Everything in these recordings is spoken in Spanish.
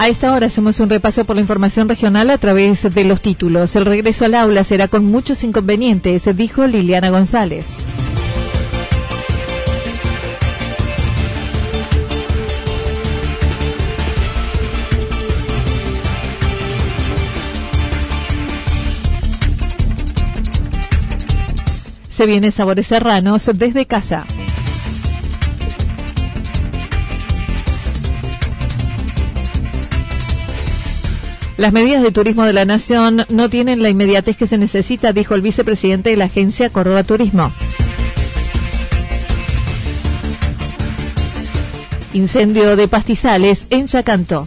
A esta hora hacemos un repaso por la información regional a través de los títulos. El regreso al aula será con muchos inconvenientes, dijo Liliana González. Se viene Sabores Serranos desde casa. Las medidas de turismo de la Nación no tienen la inmediatez que se necesita, dijo el vicepresidente de la agencia Córdoba Turismo. Incendio de pastizales en Chacanto.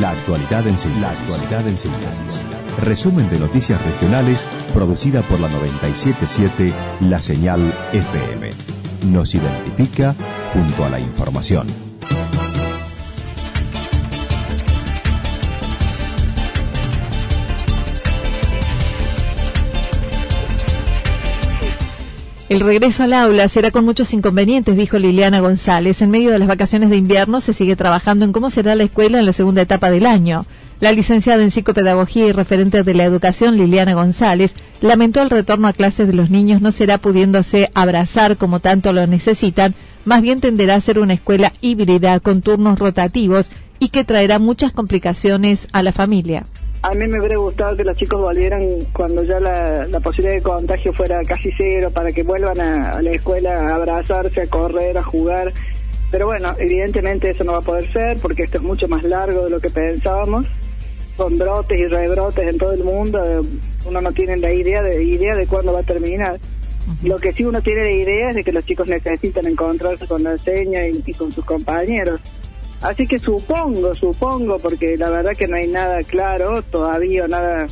La actualidad en síntesis. Resumen de noticias regionales producida por la 977 La Señal FM. Nos identifica junto a la información. El regreso al aula será con muchos inconvenientes, dijo Liliana González. En medio de las vacaciones de invierno se sigue trabajando en cómo será la escuela en la segunda etapa del año. La licenciada en psicopedagogía y referente de la educación, Liliana González, lamentó el retorno a clases de los niños no será pudiéndose abrazar como tanto lo necesitan, más bien tenderá a ser una escuela híbrida con turnos rotativos y que traerá muchas complicaciones a la familia. A mí me hubiera gustado que los chicos volvieran cuando ya la, posibilidad de contagio fuera casi cero, para que vuelvan a, la escuela a abrazarse, a correr, a jugar. Pero bueno, evidentemente eso no va a poder ser porque esto es mucho más largo de lo que pensábamos. Son brotes y rebrotes en todo el mundo. Uno no tiene la idea de idea de cuándo va a terminar. Lo que sí uno tiene de idea es de que los chicos necesitan encontrarse con la seña y con sus compañeros. Así que supongo, supongo, porque la verdad que no hay nada claro todavía, nada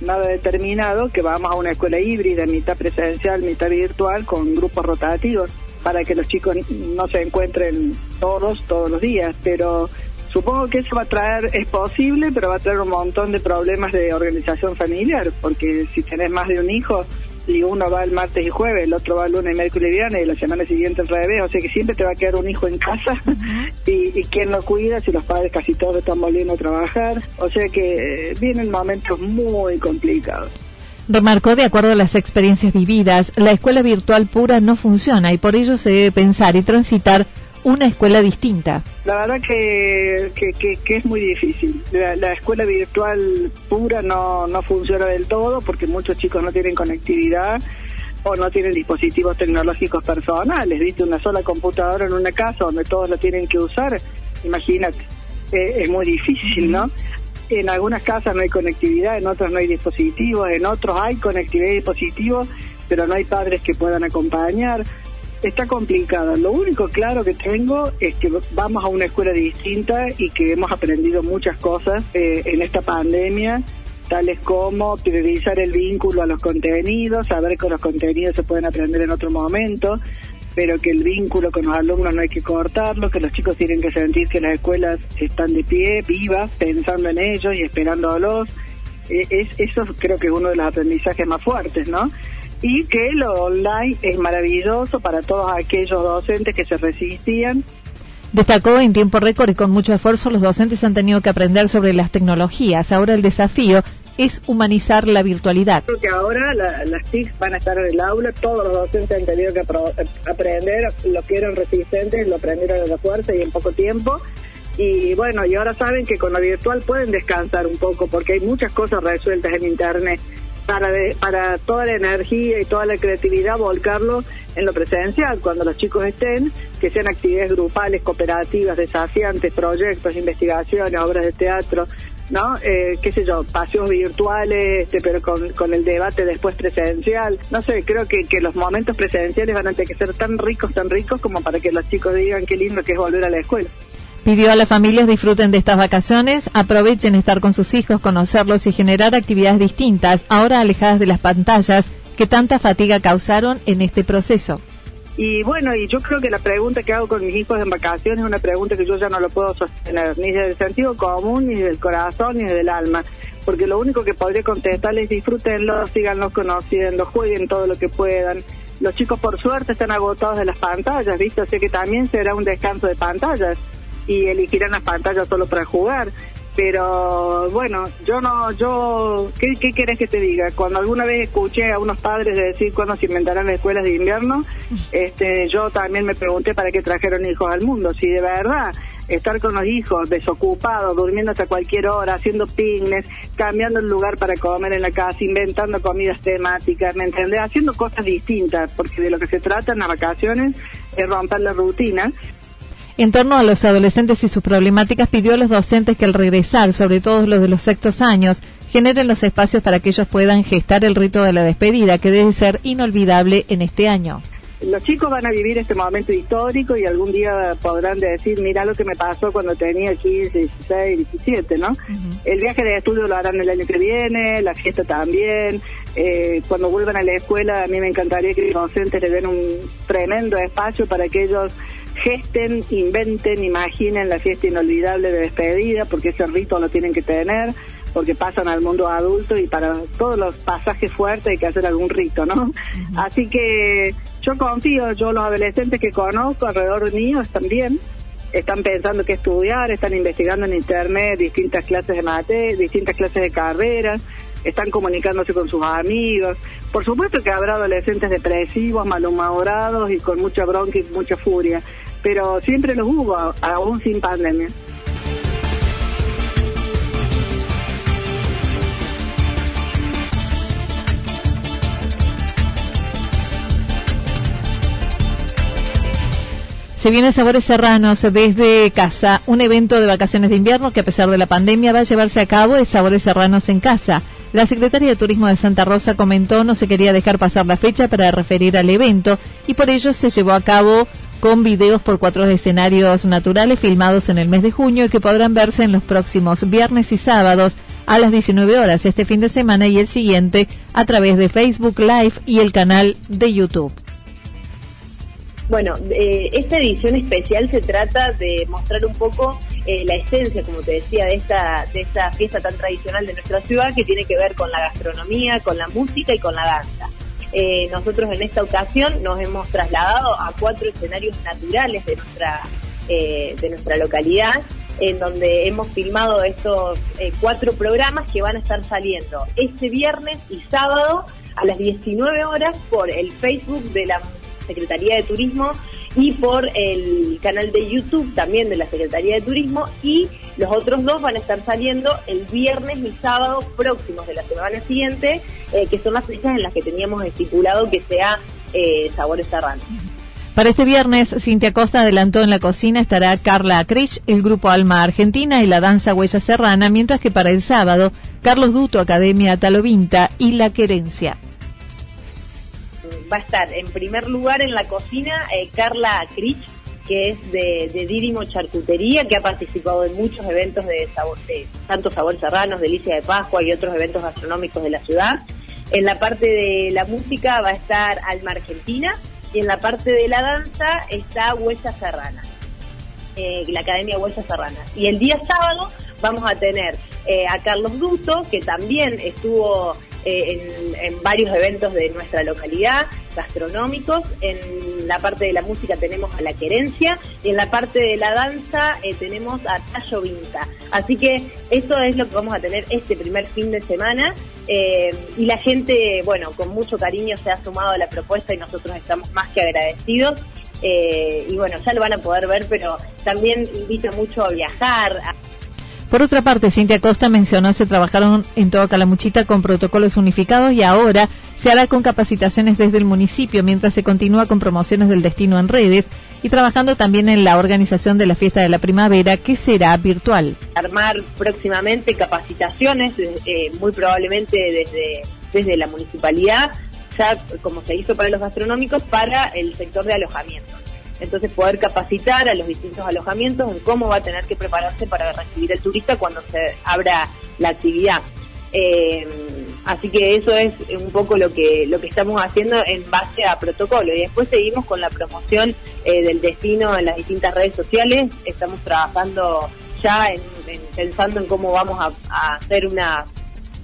nada determinado, que vamos a una escuela híbrida, mitad presencial, mitad virtual, con grupos rotativos, para que los chicos no se encuentren todos, todos los días. Pero supongo que eso va a traer, es posible, pero va a traer un montón de problemas de organización familiar, porque si tenés más de un hijo, y uno va el martes y jueves, el otro va el lunes, miércoles y viernes, y la semana siguiente al revés, o sea que siempre te va a quedar un hijo en casa, y, y quién lo cuida si los padres casi todos están volviendo a trabajar, o sea que eh, vienen momentos muy complicados. Remarcó, de acuerdo a las experiencias vividas, la escuela virtual pura no funciona y por ello se debe pensar y transitar una escuela distinta? La verdad que, que, es muy difícil. La, escuela virtual pura no, no funciona del todo porque muchos chicos no tienen conectividad o no tienen dispositivos tecnológicos personales. ¿Viste? Una sola computadora en una casa donde todos lo tienen que usar. Imagínate, eh, es muy difícil, ¿no? En algunas casas no hay conectividad, en otras no hay dispositivos, en otros hay conectividad y dispositivos, pero no hay padres que puedan acompañar está complicada. Lo único claro que tengo es que vamos a una escuela distinta y que hemos aprendido muchas cosas eh, en esta pandemia, tales como priorizar el vínculo a los contenidos, saber que los contenidos se pueden aprender en otro momento, pero que el vínculo con los alumnos no hay que cortarlo, que los chicos tienen que sentir que las escuelas están de pie, vivas, pensando en ellos y esperándolos. Eh, es, eso creo que es uno de los aprendizajes más fuertes, ¿no? Y que lo online es maravilloso para todos aquellos docentes que se resistían. Destacó en tiempo récord y con mucho esfuerzo los docentes han tenido que aprender sobre las tecnologías. Ahora el desafío es humanizar la virtualidad. Creo que ahora las TIC van a estar en el aula, todos los docentes han tenido que aprender, lo que eran resistentes, lo aprendieron a la fuerza y en poco tiempo. Y bueno, y ahora saben que con lo virtual pueden descansar un poco porque hay muchas cosas resueltas en Internet para, para toda la energía y toda la creatividad volcarlo en lo presencial, cuando los chicos estén, que sean actividades grupales, cooperativas, desafiantes, proyectos, investigaciones, obras de teatro, ¿no? Eh, qué sé yo, paseos virtuales, este, pero con, con el debate después presencial. No sé, creo que, que los momentos presenciales van a tener que ser tan ricos, tan ricos como para que los chicos digan qué lindo que es volver a la escuela. Pidió a las familias disfruten de estas vacaciones, aprovechen estar con sus hijos, conocerlos y generar actividades distintas, ahora alejadas de las pantallas que tanta fatiga causaron en este proceso. Y bueno, y yo creo que la pregunta que hago con mis hijos en vacaciones es una pregunta que yo ya no lo puedo sostener, ni desde el sentido común, ni del corazón, ni del alma. Porque lo único que podría contestarles es disfrútenlo, síganlos conociendo, jueguen todo lo que puedan. Los chicos, por suerte, están agotados de las pantallas, ¿viste? Así que también será un descanso de pantallas y elegirán las pantallas solo para jugar. Pero bueno, yo no, yo, ¿qué, ¿qué querés que te diga? Cuando alguna vez escuché a unos padres decir cuándo se inventarán las escuelas de invierno, este, yo también me pregunté para qué trajeron hijos al mundo. Si de verdad estar con los hijos desocupados, durmiendo hasta cualquier hora, haciendo picnics, cambiando el lugar para comer en la casa, inventando comidas temáticas, ¿me entendés? Haciendo cosas distintas, porque de lo que se trata en las vacaciones es romper la rutina en torno a los adolescentes y sus problemáticas, pidió a los docentes que al regresar, sobre todo los de los sextos años, generen los espacios para que ellos puedan gestar el rito de la despedida, que debe ser inolvidable en este año. Los chicos van a vivir este momento histórico y algún día podrán decir, mira lo que me pasó cuando tenía 15, 16, 17, ¿no? El viaje de estudio lo harán el año que viene, la fiesta también. Eh, cuando vuelvan a la escuela, a mí me encantaría que los docentes le den un tremendo espacio para que ellos gesten, inventen, imaginen la fiesta inolvidable de despedida, porque ese rito lo tienen que tener, porque pasan al mundo adulto y para todos los pasajes fuertes hay que hacer algún rito, ¿no? Así que yo confío, yo los adolescentes que conozco alrededor mío también están pensando qué estudiar, están investigando en internet distintas clases de mate, distintas clases de carreras, están comunicándose con sus amigos. Por supuesto que habrá adolescentes depresivos, malhumorados y con mucha bronca y mucha furia, pero siempre los hubo, aún sin pandemia. Se viene Sabores Serranos desde casa, un evento de vacaciones de invierno que a pesar de la pandemia va a llevarse a cabo es Sabores Serranos en casa. La Secretaría de Turismo de Santa Rosa comentó no se quería dejar pasar la fecha para referir al evento y por ello se llevó a cabo con videos por cuatro escenarios naturales filmados en el mes de junio y que podrán verse en los próximos viernes y sábados a las 19 horas este fin de semana y el siguiente a través de Facebook Live y el canal de YouTube. Bueno, eh, esta edición especial se trata de mostrar un poco eh, la esencia, como te decía, de esta, de esta fiesta tan tradicional de nuestra ciudad que tiene que ver con la gastronomía, con la música y con la danza. Eh, nosotros en esta ocasión nos hemos trasladado a cuatro escenarios naturales de nuestra, de nuestra localidad, en donde hemos filmado estos cuatro programas que van a estar saliendo este viernes y sábado a las 19 horas por el Facebook de la Secretaría de Turismo y por el canal de YouTube también de la Secretaría de Turismo y los otros dos van a estar saliendo el viernes y sábado próximos de la semana siguiente, eh, que son las fechas en las que teníamos estipulado que sea eh, Sabores Serranos. Para este viernes, Cintia Costa adelantó en la cocina estará Carla Acrich, el grupo Alma Argentina y la danza Huella Serrana, mientras que para el sábado, Carlos Duto, Academia Talovinta y La Querencia va a estar en primer lugar en la cocina eh, Carla Crich, que es de, de Charcutería, que ha participado en muchos eventos de, sabor, de tanto Sabor Serranos, Delicia de Pascua y otros eventos gastronómicos de la ciudad. En la parte de la música va a estar Alma Argentina y en la parte de la danza está Huella Serrana, eh, la Academia Huella Serrana. Y el día sábado Vamos a tener eh, a Carlos Duto, que también estuvo eh, en, varios eventos de nuestra localidad, gastronómicos. En la parte de la música tenemos a La Querencia y en la parte de la danza eh, tenemos a Tallo Vinta. Así que eso es lo que vamos a tener este primer fin de semana. y la gente, bueno, con mucho cariño se ha sumado a la propuesta y nosotros estamos más que agradecidos. y bueno, ya lo van a poder ver, pero también invita mucho a viajar, por otra parte, Cintia Costa mencionó se trabajaron en toda Calamuchita con protocolos unificados y ahora se hará con capacitaciones desde el municipio mientras se continúa con promociones del destino en redes y trabajando también en la organización de la fiesta de la primavera que será virtual. Armar próximamente capacitaciones, eh, muy probablemente desde, desde la municipalidad, ya como se hizo para los gastronómicos, para el sector de alojamiento entonces poder capacitar a los distintos alojamientos en cómo va a tener que prepararse para recibir el turista cuando se abra la actividad. Eh, así que eso es un poco lo que lo que estamos haciendo en base a protocolo y después seguimos con la promoción eh, del destino en las distintas redes sociales. Estamos trabajando ya en, pensando en cómo vamos a hacer una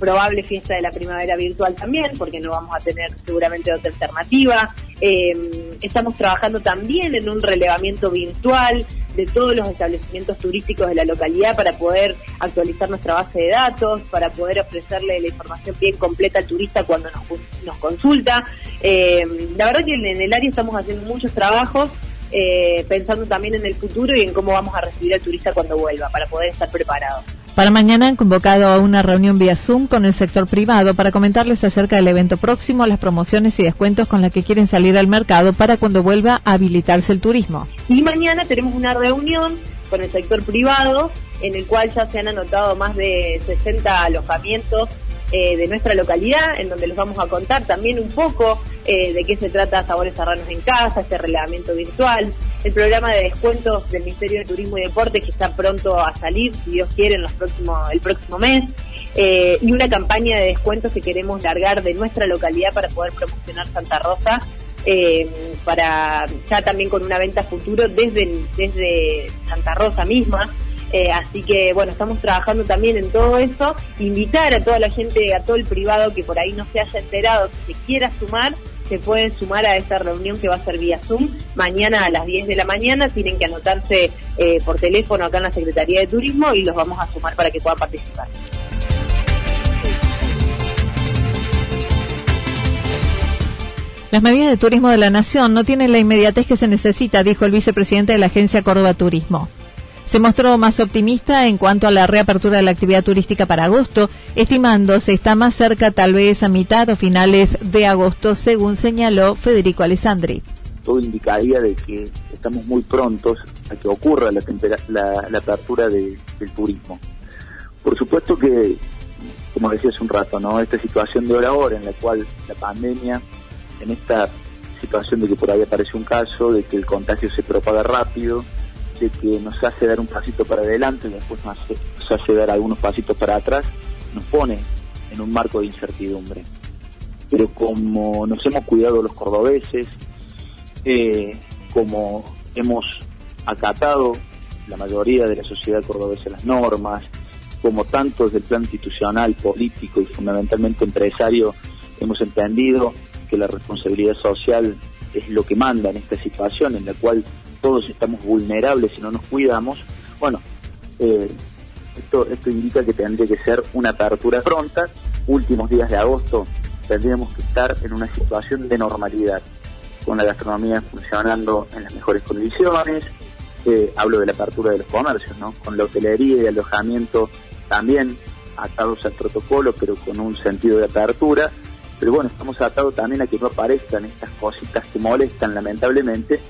probable fiesta de la primavera virtual también, porque no vamos a tener seguramente otra alternativa. Eh, estamos trabajando también en un relevamiento virtual de todos los establecimientos turísticos de la localidad para poder actualizar nuestra base de datos, para poder ofrecerle la información bien completa al turista cuando nos, consulta. Eh, la verdad que en el área estamos haciendo muchos trabajos. Eh, pensando también en el futuro y en cómo vamos a recibir al turista cuando vuelva, para poder estar preparados. Para mañana han convocado a una reunión vía Zoom con el sector privado para comentarles acerca del evento próximo, las promociones y descuentos con las que quieren salir al mercado para cuando vuelva a habilitarse el turismo. Y mañana tenemos una reunión con el sector privado en el cual ya se han anotado más de 60 alojamientos eh, de nuestra localidad, en donde les vamos a contar también un poco eh, de qué se trata Sabores Serranos en Casa, este relevamiento virtual, el programa de descuentos del Ministerio de Turismo y Deportes que está pronto a salir, si Dios quiere, en los próximos, el próximo mes, eh, y una campaña de descuentos que queremos largar de nuestra localidad para poder promocionar Santa Rosa. para ya también con una venta futuro desde, desde Santa Rosa misma, eh, así que bueno, estamos trabajando también en todo eso. Invitar a toda la gente, a todo el privado que por ahí no se haya enterado, que se quiera sumar, se pueden sumar a esta reunión que va a ser vía Zoom. Mañana a las 10 de la mañana tienen que anotarse eh, por teléfono acá en la Secretaría de Turismo y los vamos a sumar para que puedan participar. Las medidas de turismo de la Nación no tienen la inmediatez que se necesita, dijo el vicepresidente de la Agencia Córdoba Turismo se mostró más optimista en cuanto a la reapertura de la actividad turística para agosto, estimando se está más cerca tal vez a mitad o finales de agosto, según señaló Federico Alessandri. Todo indicaría de que estamos muy prontos a que ocurra la, la, apertura del turismo. Por supuesto que, como decía hace un rato, ¿no? esta situación de hora a hora en la cual la pandemia, en esta situación de que por ahí aparece un caso, de que el contagio se propaga rápido, que nos hace dar un pasito para adelante y después nos hace, dar algunos pasitos para atrás, nos pone en un marco de incertidumbre. Pero como nos hemos cuidado los cordobeses, eh, como hemos acatado la mayoría de la sociedad cordobesa las normas, como tantos del plan institucional, político y fundamentalmente empresario, hemos entendido que la responsabilidad social es lo que manda en esta situación en la cual todos estamos vulnerables si no nos cuidamos, bueno, eh, esto, esto indica que tendría que ser una apertura pronta. Últimos días de agosto tendríamos que estar en una situación de normalidad, con la gastronomía funcionando en las mejores condiciones. Eh, hablo de la apertura de los comercios, ¿no? Con la hotelería y alojamiento también atados al protocolo, pero con un sentido de apertura. Pero bueno, estamos atados también a que no aparezcan estas cositas que molestan lamentablemente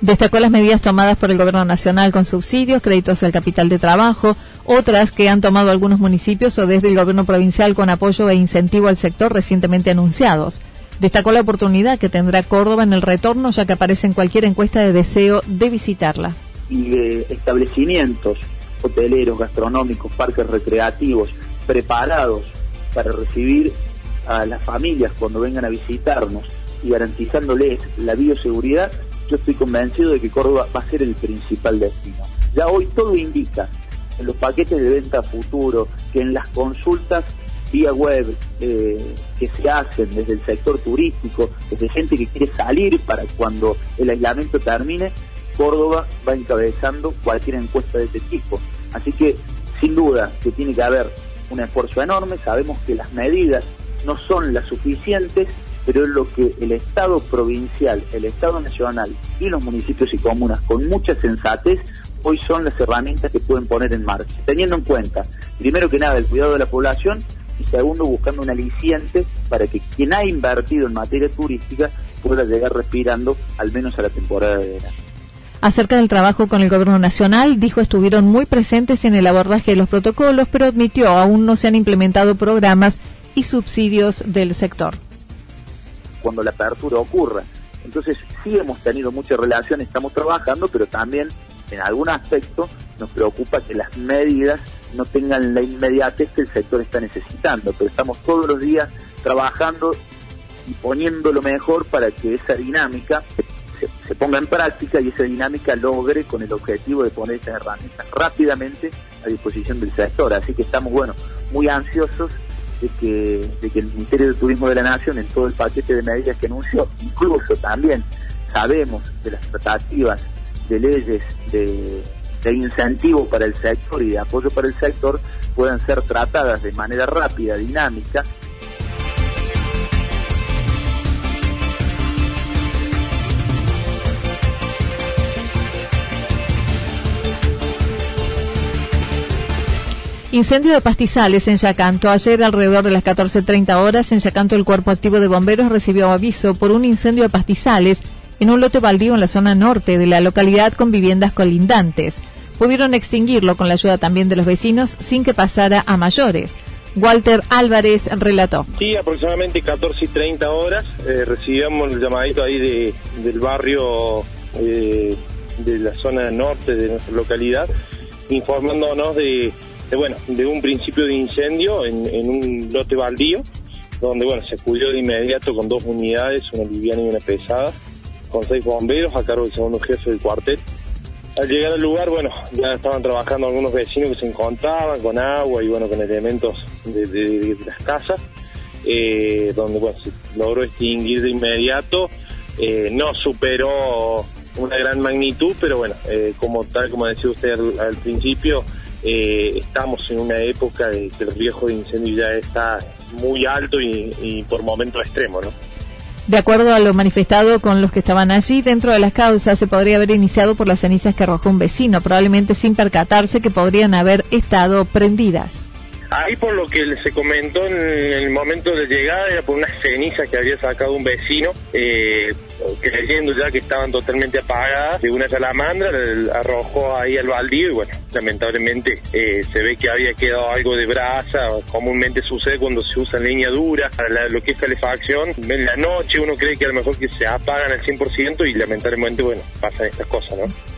Destacó las medidas tomadas por el Gobierno Nacional con subsidios, créditos al capital de trabajo, otras que han tomado algunos municipios o desde el Gobierno provincial con apoyo e incentivo al sector recientemente anunciados. Destacó la oportunidad que tendrá Córdoba en el retorno, ya que aparece en cualquier encuesta de deseo de visitarla. Y de establecimientos hoteleros, gastronómicos, parques recreativos preparados para recibir a las familias cuando vengan a visitarnos y garantizándoles la bioseguridad, yo estoy convencido de que Córdoba va a ser el principal destino. Ya hoy todo indica en los paquetes de venta futuro, que en las consultas vía web eh, que se hacen desde el sector turístico, desde gente que quiere salir para cuando el aislamiento termine, Córdoba va encabezando cualquier encuesta de este tipo. Así que, sin duda, que tiene que haber un esfuerzo enorme, sabemos que las medidas no son las suficientes, pero lo que el Estado provincial, el Estado nacional y los municipios y comunas con mucha sensatez hoy son las herramientas que pueden poner en marcha, teniendo en cuenta, primero que nada, el cuidado de la población y segundo, buscando un aliciente para que quien ha invertido en materia turística pueda llegar respirando al menos a la temporada de verano. Acerca del trabajo con el Gobierno Nacional, dijo estuvieron muy presentes en el abordaje de los protocolos, pero admitió aún no se han implementado programas y subsidios del sector. Cuando la apertura ocurra. Entonces sí hemos tenido mucha relación, estamos trabajando, pero también en algún aspecto nos preocupa que las medidas no tengan la inmediatez que el sector está necesitando, pero estamos todos los días trabajando y poniendo lo mejor para que esa dinámica se, ponga en práctica y esa dinámica logre con el objetivo de poner esas herramientas rápidamente a disposición del sector. Así que estamos, bueno, muy ansiosos de que, de que el Ministerio de Turismo de la Nación, en todo el paquete de medidas que anunció, incluso también sabemos de las tratativas de leyes de, de incentivo para el sector y de apoyo para el sector, puedan ser tratadas de manera rápida, dinámica Incendio de pastizales en Yacanto. Ayer, alrededor de las 14.30 horas, en Yacanto, el Cuerpo Activo de Bomberos recibió aviso por un incendio de pastizales en un lote baldío en la zona norte de la localidad con viviendas colindantes. Pudieron extinguirlo con la ayuda también de los vecinos sin que pasara a mayores. Walter Álvarez relató. Sí, aproximadamente 14 y 30 horas eh, recibimos el llamadito ahí de, del barrio eh, de la zona norte de nuestra localidad, informándonos de de, bueno, de un principio de incendio en, un lote baldío, donde bueno, se cubrió de inmediato con dos unidades, una liviana y una pesada, con seis bomberos a cargo del segundo jefe del cuartel. Al llegar al lugar, bueno, ya estaban trabajando algunos vecinos que se encontraban con agua y bueno, con elementos de, las casas, eh, donde bueno, se logró extinguir de inmediato, eh, no superó una gran magnitud, pero bueno, eh, como tal como decía usted al principio, eh, estamos en una época de que el riesgo de incendio ya está muy alto y, por momentos extremo, ¿no? De acuerdo a lo manifestado con los que estaban allí, dentro de las causas se podría haber iniciado por las cenizas que arrojó un vecino, probablemente sin percatarse que podrían haber estado prendidas. Ahí por lo que se comentó en el momento de llegada era por unas cenizas que había sacado un vecino, eh, creyendo ya que estaban totalmente apagadas, de una salamandra, arrojó ahí al baldío y bueno, lamentablemente eh, se ve que había quedado algo de brasa, comúnmente sucede cuando se usa leña dura, para lo que es calefacción, en la noche uno cree que a lo mejor que se apagan al 100% y lamentablemente bueno, pasan estas cosas, ¿no?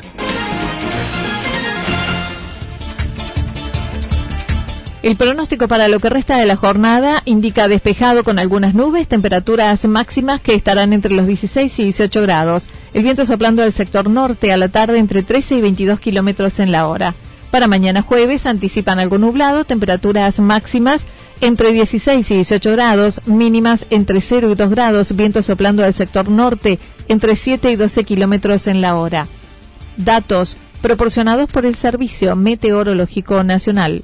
El pronóstico para lo que resta de la jornada indica despejado con algunas nubes, temperaturas máximas que estarán entre los 16 y 18 grados. El viento soplando del sector norte a la tarde entre 13 y 22 kilómetros en la hora. Para mañana jueves anticipan algo nublado, temperaturas máximas entre 16 y 18 grados, mínimas entre 0 y 2 grados, viento soplando del sector norte entre 7 y 12 kilómetros en la hora. Datos proporcionados por el Servicio Meteorológico Nacional.